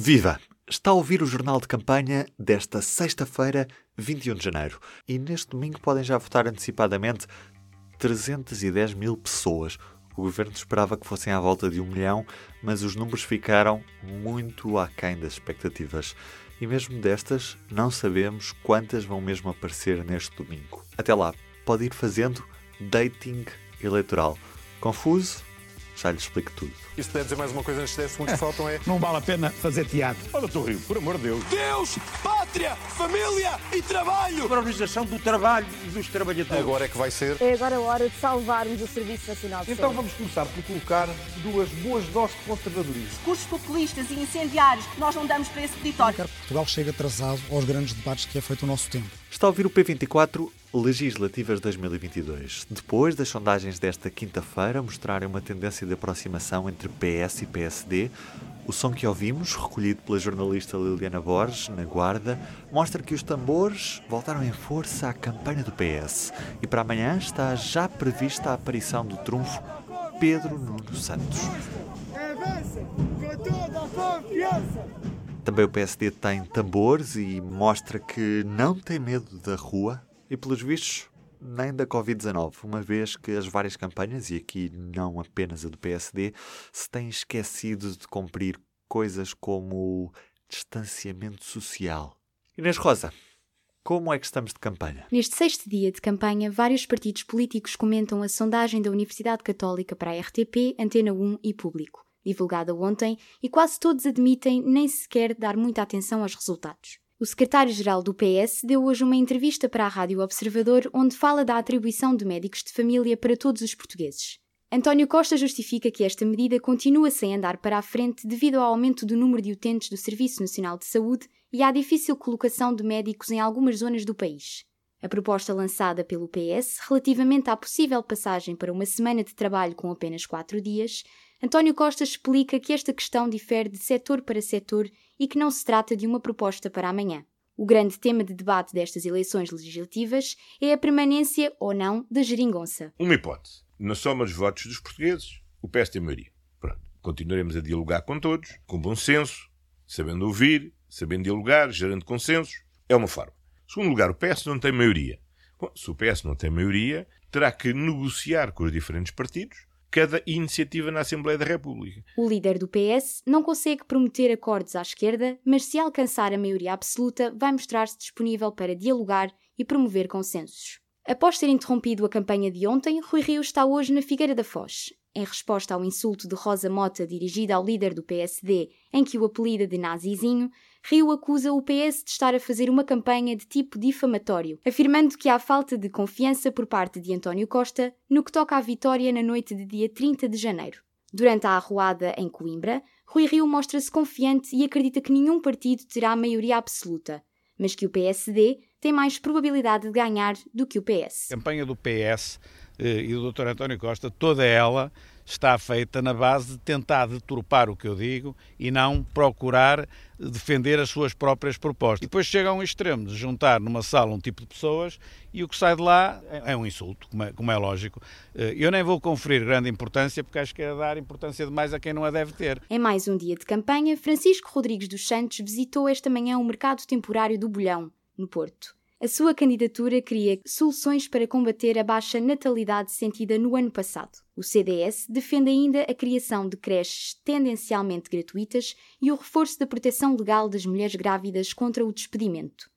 Viva! Está a ouvir o jornal de campanha desta sexta-feira, 21 de janeiro. E neste domingo podem já votar antecipadamente 310 mil pessoas. O governo esperava que fossem à volta de um milhão, mas os números ficaram muito aquém das expectativas. E mesmo destas, não sabemos quantas vão mesmo aparecer neste domingo. Até lá, pode ir fazendo dating eleitoral. Confuso? Já lhe explico tudo. E se puder dizer mais uma coisa antes de 10 segundos que faltam é. Não vale a pena fazer teatro. Olha, estou Rio, por amor de Deus. Deus, pátria, família e trabalho. A valorização do trabalho e dos trabalhadores. Agora é que vai ser. É agora a hora de salvarmos o Serviço Nacional de Então Saúde. vamos começar por colocar duas boas doses de conservadorismo. discursos populistas e incendiários que nós não damos para esse peditório. Quero que Portugal chegue atrasado aos grandes debates que é feito o nosso tempo. Está a ouvir o P24 Legislativas 2022. Depois das sondagens desta quinta-feira mostrarem uma tendência de aproximação entre PS e PSD, o som que ouvimos, recolhido pela jornalista Liliana Borges, na Guarda, mostra que os tambores voltaram em força à campanha do PS. E para amanhã está já prevista a aparição do trunfo Pedro Nuno Santos. Também o PSD tem tambores e mostra que não tem medo da rua e, pelos vistos, nem da Covid-19, uma vez que as várias campanhas, e aqui não apenas a do PSD, se têm esquecido de cumprir coisas como o distanciamento social. Inês Rosa, como é que estamos de campanha? Neste sexto dia de campanha, vários partidos políticos comentam a sondagem da Universidade Católica para a RTP, Antena 1 e Público, divulgada ontem, e quase todos admitem nem sequer dar muita atenção aos resultados. O secretário-geral do PS deu hoje uma entrevista para a Rádio Observador, onde fala da atribuição de médicos de família para todos os portugueses. António Costa justifica que esta medida continua sem andar para a frente devido ao aumento do número de utentes do Serviço Nacional de Saúde e à difícil colocação de médicos em algumas zonas do país. A proposta lançada pelo PS relativamente à possível passagem para uma semana de trabalho com apenas quatro dias, António Costa explica que esta questão difere de setor para setor e que não se trata de uma proposta para amanhã. O grande tema de debate destas eleições legislativas é a permanência ou não da geringonça. Uma hipótese. Na soma dos votos dos portugueses, o PS tem maioria. Pronto. Continuaremos a dialogar com todos, com bom senso, sabendo ouvir, sabendo dialogar, gerando consensos. É uma forma. Segundo lugar, o PS não tem maioria. Bom, se o PS não tem maioria, terá que negociar com os diferentes partidos cada iniciativa na Assembleia da República. O líder do PS não consegue prometer acordos à esquerda, mas se alcançar a maioria absoluta, vai mostrar-se disponível para dialogar e promover consensos. Após ter interrompido a campanha de ontem, Rui Rio está hoje na Figueira da Foz. Em resposta ao insulto de Rosa Mota dirigido ao líder do PSD, em que o apelida de nazizinho, Rio acusa o PS de estar a fazer uma campanha de tipo difamatório, afirmando que há falta de confiança por parte de António Costa no que toca à vitória na noite de dia 30 de janeiro. Durante a arruada em Coimbra, Rui Rio mostra-se confiante e acredita que nenhum partido terá maioria absoluta, mas que o PSD tem mais probabilidade de ganhar do que o PS. A campanha do PS eh, e do Dr. António Costa, toda ela está feita na base de tentar deturpar o que eu digo e não procurar defender as suas próprias propostas. E depois chega a um extremo de juntar numa sala um tipo de pessoas e o que sai de lá é um insulto, como é, como é lógico. Eh, Eu nem vou conferir grande importância porque acho que é dar importância demais a quem não a deve ter. Em mais um dia de campanha, Francisco Rodrigues dos Santos visitou esta manhã o mercado temporário do Bolhão, no Porto. A sua candidatura cria soluções para combater a baixa natalidade sentida no ano passado. O CDS defende ainda a criação de creches tendencialmente gratuitas e o reforço da proteção legal das mulheres grávidas contra o despedimento.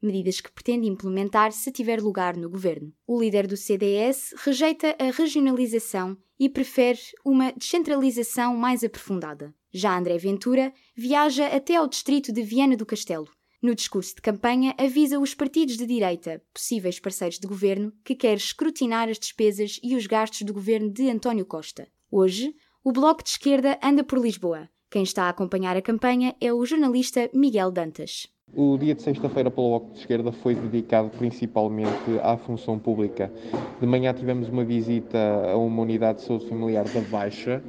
Medidas que pretende implementar se tiver lugar no governo. O líder do CDS rejeita a regionalização e prefere uma descentralização mais aprofundada. Já André Ventura viaja até ao distrito de Viana do Castelo. No discurso de campanha, avisa os partidos de direita, possíveis parceiros de governo, que quer escrutinar as despesas e os gastos do governo de António Costa. Hoje, o Bloco de Esquerda anda por Lisboa. Quem está a acompanhar a campanha é o jornalista Miguel Dantas. O dia de sexta-feira pelo Bloco de Esquerda foi dedicado principalmente à função pública. De manhã tivemos uma visita a uma unidade de saúde familiar da Baixa,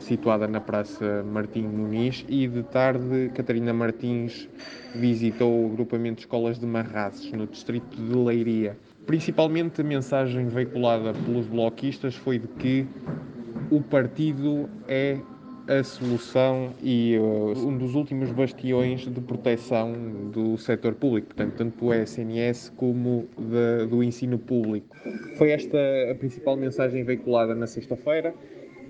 situada na Praça Martim Muniz, e de tarde Catarina Martins visitou o agrupamento de escolas de Marrazes, no distrito de Leiria. Principalmente a mensagem veiculada pelos bloquistas foi de que o partido é a solução e uh, um dos últimos bastiões de proteção do setor público, portanto, tanto do SNS como de, do ensino público. Foi esta a principal mensagem veiculada na sexta-feira.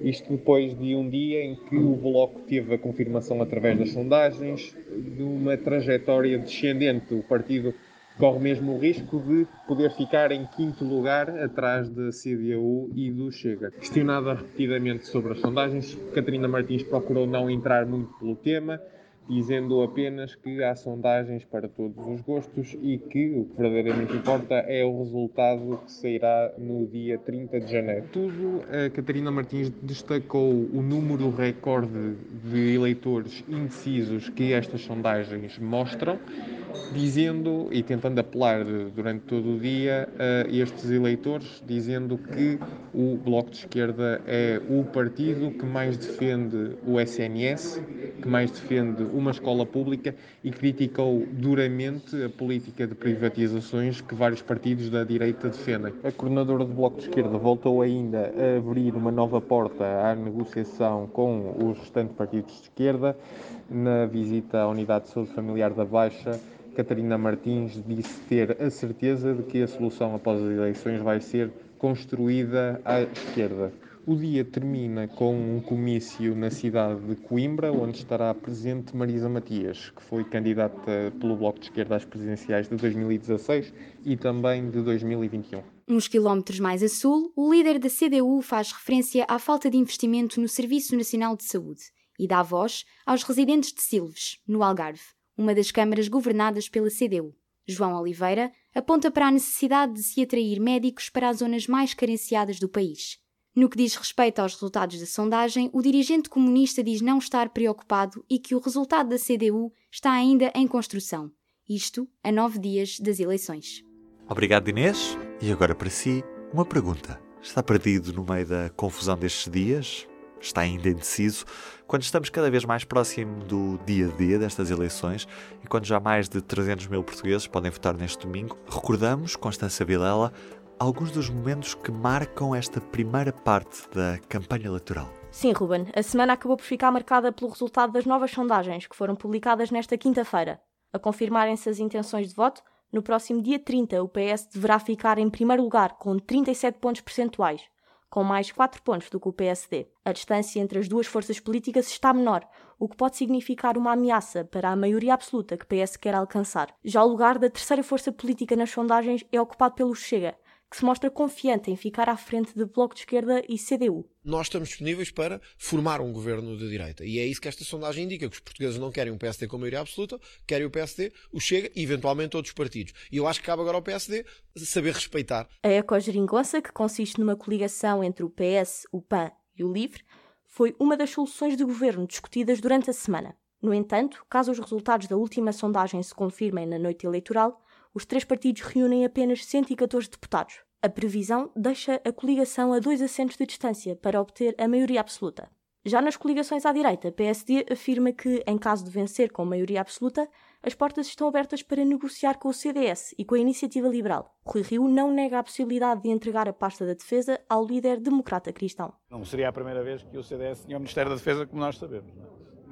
Isto depois de um dia em que o Bloco teve a confirmação através das sondagens de uma trajetória descendente. O partido corre mesmo o risco de poder ficar em quinto lugar atrás da CDU e do Chega. Questionada repetidamente sobre as sondagens, Catarina Martins procurou não entrar muito pelo tema, dizendo apenas que há sondagens para todos os gostos e que o que verdadeiramente importa é o resultado que sairá no dia 30 de janeiro. Tudo, a Catarina Martins destacou o número recorde de eleitores indecisos que estas sondagens mostram dizendo e tentando apelar durante todo o dia a estes eleitores, dizendo que o Bloco de Esquerda é o partido que mais defende o SNS, que mais defende uma escola pública e criticou duramente a política de privatizações que vários partidos da direita defendem. A coordenadora do Bloco de Esquerda voltou ainda a abrir uma nova porta à negociação com os restantes partidos de esquerda na visita à Unidade de Saúde Familiar da Baixa Catarina Martins disse ter a certeza de que a solução após as eleições vai ser construída à esquerda. O dia termina com um comício na cidade de Coimbra, onde estará presente Marisa Matias, que foi candidata pelo Bloco de Esquerda às presidenciais de 2016 e também de 2021. Uns quilómetros mais a sul, o líder da CDU faz referência à falta de investimento no Serviço Nacional de Saúde e dá voz aos residentes de Silves, no Algarve uma das câmaras governadas pela CDU. João Oliveira aponta para a necessidade de se atrair médicos para as zonas mais carenciadas do país. No que diz respeito aos resultados da sondagem, o dirigente comunista diz não estar preocupado e que o resultado da CDU está ainda em construção. Isto a nove dias das eleições. Obrigado, Inês. E agora para si, uma pergunta. Está perdido no meio da confusão destes dias? está ainda indeciso, quando estamos cada vez mais próximo do dia dia destas eleições e quando já mais de 300 mil portugueses podem votar neste domingo, recordamos, Constança Vilela, alguns dos momentos que marcam esta primeira parte da campanha eleitoral. Sim, Ruben, a semana acabou por ficar marcada pelo resultado das novas sondagens que foram publicadas nesta quinta-feira. A confirmarem-se as intenções de voto, no próximo dia 30 o PS deverá ficar em primeiro lugar com 37 pontos percentuais, com mais 4 pontos do que o PSD. A distância entre as duas forças políticas está menor, o que pode significar uma ameaça para a maioria absoluta que PS quer alcançar. Já o lugar da terceira força política nas sondagens é ocupado pelo Chega, que se mostra confiante em ficar à frente de Bloco de Esquerda e CDU. Nós estamos disponíveis para formar um governo de direita. E é isso que esta sondagem indica, que os portugueses não querem um PSD com maioria absoluta, querem o PSD, o Chega e eventualmente outros partidos. E eu acho que cabe agora ao PSD saber respeitar. A ecogeringonça, que consiste numa coligação entre o PS, o PAN e o LIVRE, foi uma das soluções de governo discutidas durante a semana. No entanto, caso os resultados da última sondagem se confirmem na noite eleitoral, os três partidos reúnem apenas 114 deputados. A previsão deixa a coligação a dois assentos de distância para obter a maioria absoluta. Já nas coligações à direita, a PSD afirma que, em caso de vencer com maioria absoluta, as portas estão abertas para negociar com o CDS e com a Iniciativa Liberal. Rui Rio não nega a possibilidade de entregar a pasta da defesa ao líder democrata cristão. Não seria a primeira vez que o CDS tinha o Ministério da Defesa, como nós sabemos. Não?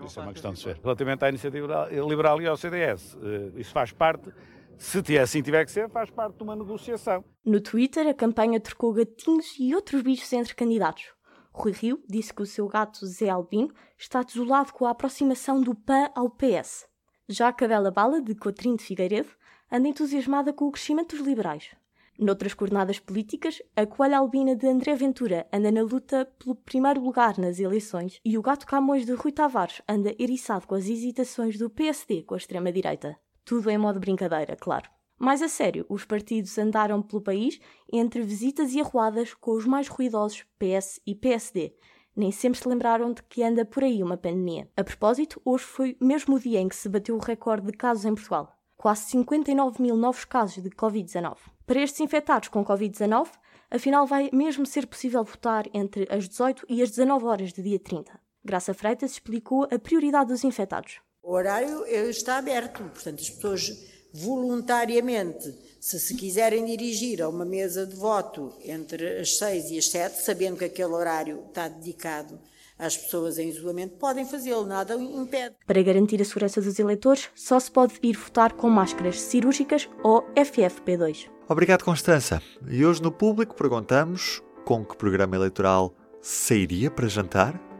É? Isso é uma questão de ser. Relativamente à Iniciativa Liberal e ao CDS, eh, isso faz parte se assim tiver que ser, faz parte de uma negociação. No Twitter, a campanha trocou gatinhos e outros bichos entre candidatos. Rui Rio disse que o seu gato Zé Albino está desolado com a aproximação do PAN ao PS. Já a Cadela Bala, de Cotrim de Figueiredo, anda entusiasmada com o crescimento dos liberais. Noutras coordenadas políticas, a coelha albina de André Ventura anda na luta pelo primeiro lugar nas eleições e o gato Camões de Rui Tavares anda eriçado com as hesitações do PSD com a extrema-direita. Tudo em modo brincadeira, claro. Mais a sério, os partidos andaram pelo país entre visitas e arruadas com os mais ruidosos PS e PSD. Nem sempre se lembraram de que anda por aí uma pandemia. A propósito, hoje foi mesmo o dia em que se bateu o recorde de casos em Portugal. Quase 59 mil novos casos de Covid-19. Para estes infectados com Covid-19, afinal vai mesmo ser possível votar entre as 18 e as 19 horas de dia 30. Graça Freitas explicou a prioridade dos infectados. O horário está aberto, portanto, as pessoas voluntariamente, se se quiserem dirigir a uma mesa de voto entre as seis e as sete, sabendo que aquele horário está dedicado às pessoas em isolamento, podem fazê-lo, nada impede. Para garantir a segurança dos eleitores, só se pode ir votar com máscaras cirúrgicas ou FFP2. Obrigado, Constança. E hoje no público perguntamos com que programa eleitoral sairia para jantar?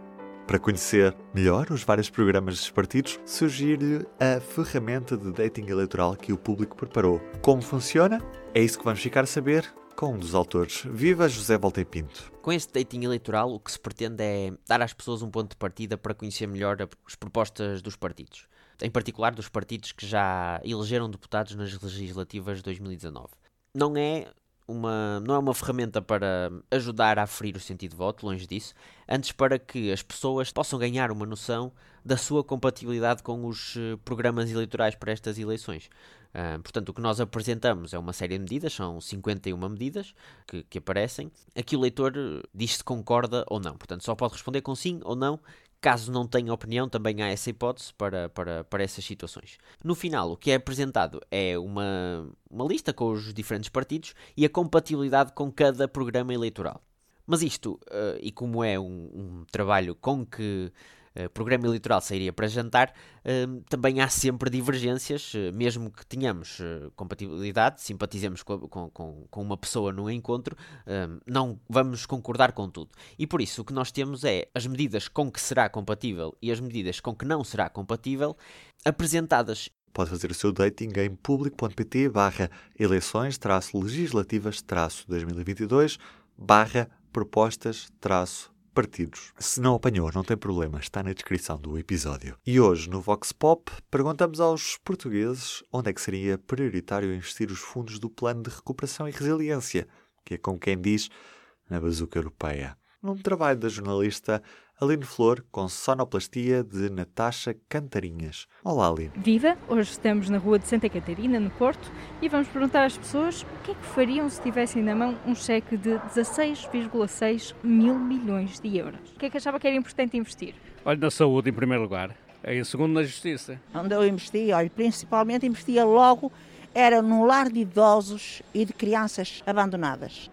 Para conhecer melhor os vários programas dos partidos, surgir-lhe a ferramenta de dating eleitoral que o público preparou. Como funciona? É isso que vamos ficar a saber com um dos autores. Viva José Volta Pinto. Com este dating eleitoral, o que se pretende é dar às pessoas um ponto de partida para conhecer melhor as propostas dos partidos. Em particular dos partidos que já elegeram deputados nas legislativas de 2019. Não é uma, não é uma ferramenta para ajudar a aferir o sentido de voto, longe disso, antes para que as pessoas possam ganhar uma noção da sua compatibilidade com os eh, programas eleitorais para estas eleições. Uh, portanto, o que nós apresentamos é uma série de medidas, são 51 medidas que, que aparecem. Aqui o leitor eh, diz se concorda ou não. Portanto, só pode responder com sim ou não Caso não tenha opinião, também há essa hipótese para, para, para essas situações. No final, o que é apresentado é uma, uma lista com os diferentes partidos e a compatibilidade com cada programa eleitoral. Mas isto, uh, e como é um, um trabalho com que programa eleitoral sairia para jantar, uh, também há sempre divergências, uh, mesmo que tenhamos compatibilidade, simpatizemos com, com, com, uma pessoa no encontro, não vamos concordar com tudo. E por isso o que nós temos é as medidas com que será compatível e as medidas com que não será compatível apresentadas Pode fazer o seu dating em público.pt barra eleições legislativas 2022 barra propostas partidos. Se não apanhou, não tem problema, está na descrição do episódio. E hoje, no Vox Pop, perguntamos aos portugueses onde é que seria prioritário investir os fundos do Plano de Recuperação e Resiliência, que é como quem diz, na bazuca europeia. Num trabalho da jornalista Aline Flor com sonoplastia de Natasha Cantarinhas. Olá, Aline. Viva! Hoje estamos na rua de Santa Catarina, no Porto, e vamos perguntar às pessoas o que é que fariam se tivessem na mão um cheque de 16,6 mil milhões de euros. O que é que achava que era importante investir? Olha, na saúde em primeiro lugar, em segundo na justiça. Onde eu investi, olha, principalmente investia logo, era no lar de idosos e de crianças abandonadas.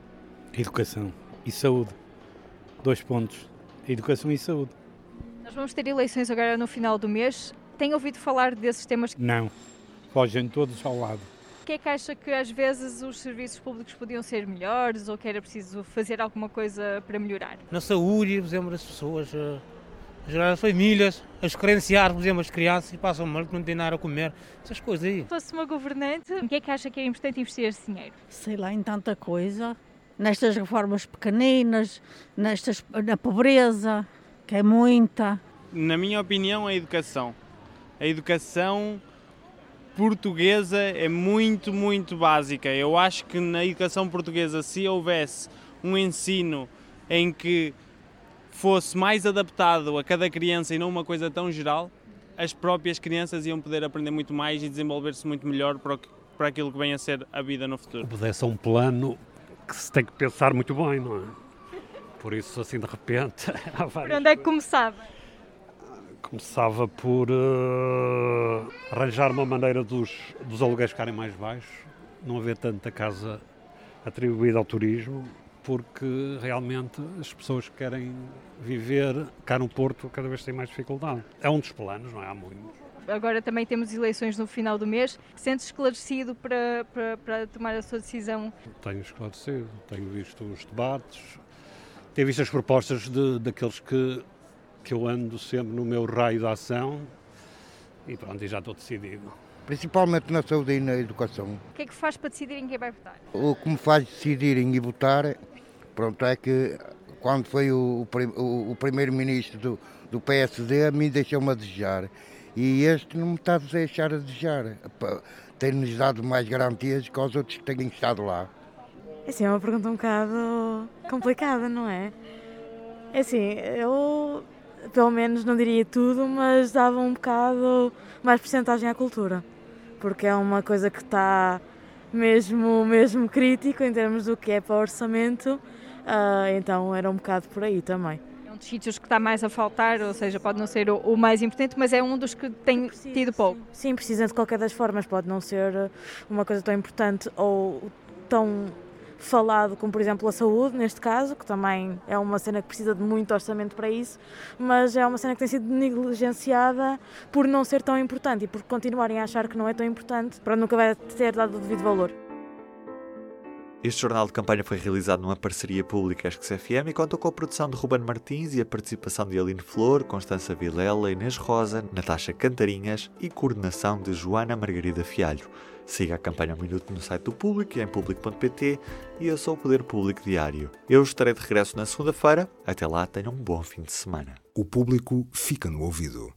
Educação e saúde. Dois pontos educação e saúde. Nós vamos ter eleições agora no final do mês. Tem ouvido falar desses temas? Não, fogem todos ao lado. O que é que acha que às vezes os serviços públicos podiam ser melhores ou que era preciso fazer alguma coisa para melhorar? Na saúde, por exemplo, as pessoas, eh, as famílias, as credenciar, por exemplo, as crianças passam mal, que não têm nada a comer, essas coisas aí. Se fosse uma governante, o que é que acha que é importante investir esse dinheiro? Sei lá, em tanta coisa nestas reformas pequeninas, nestas, na pobreza, que é muita. Na minha opinião, a educação. A educação portuguesa é muito, muito básica. Eu acho que na educação portuguesa, se houvesse um ensino em que fosse mais adaptado a cada criança e não uma coisa tão geral, as próprias crianças iam poder aprender muito mais e desenvolver-se muito melhor para, o que, para aquilo que vem a ser a vida no futuro. Pudesse um plano que se tem que pensar muito bem, não é? Por isso, assim, de repente. Por onde é que começava? Começava por uh, arranjar uma maneira dos, dos aluguéis ficarem mais baixos, não haver tanta casa atribuída ao turismo, porque realmente as pessoas que querem viver cá no Porto cada vez têm mais dificuldade. É um dos planos, não é? Há muitos agora também temos eleições no final do mês. Sentes esclarecido para, para, para tomar a sua decisão? Tenho esclarecido, tenho visto os debates, tenho visto as propostas de, daqueles que, que eu ando sempre no meu raio de ação e pronto, e já estou decidido. Principalmente na saúde e na educação. O que é que faz para decidir em quem vai votar? O que me faz decidir em votar, pronto, é que quando foi o, o, o primeiro-ministro do, do PSD, a mim deixou-me a desejar. E este não me está a deixar a desejar. Tem-nos dado mais garantias que os outros que têm estado lá. É assim, é uma pergunta um bocado complicada, não é? É assim, eu pelo menos não diria tudo, mas dava um bocado mais porcentagem à cultura. Porque é uma coisa que está mesmo, mesmo crítico em termos do que é para o orçamento, uh, então era um bocado por aí também dos sítios que está mais a faltar, ou seja, pode não ser o, o mais importante, mas é um dos que tem precisa, tido pouco. Sim, precisa de qualquer das formas, pode não ser uma coisa tão importante ou tão falado, como por exemplo a saúde, neste caso, que também é uma cena que precisa de muito orçamento para isso, mas é uma cena que tem sido negligenciada por não ser tão importante e por continuarem a achar que não é tão importante, para nunca vai ter dado o devido valor. Este jornal de campanha foi realizado numa parceria pública Esques FM e contou com a produção de Ruben Martins e a participação de Aline Flor, Constança Vilela, Inês Rosa, Natasha Cantarinhas e coordenação de Joana Margarida Fialho. Siga a campanha um minuto no site do Público e em público.pt e eu sou o Poder Público Diário. Eu estarei de regresso na segunda-feira. Até lá, tenham um bom fim de semana. O público fica no ouvido.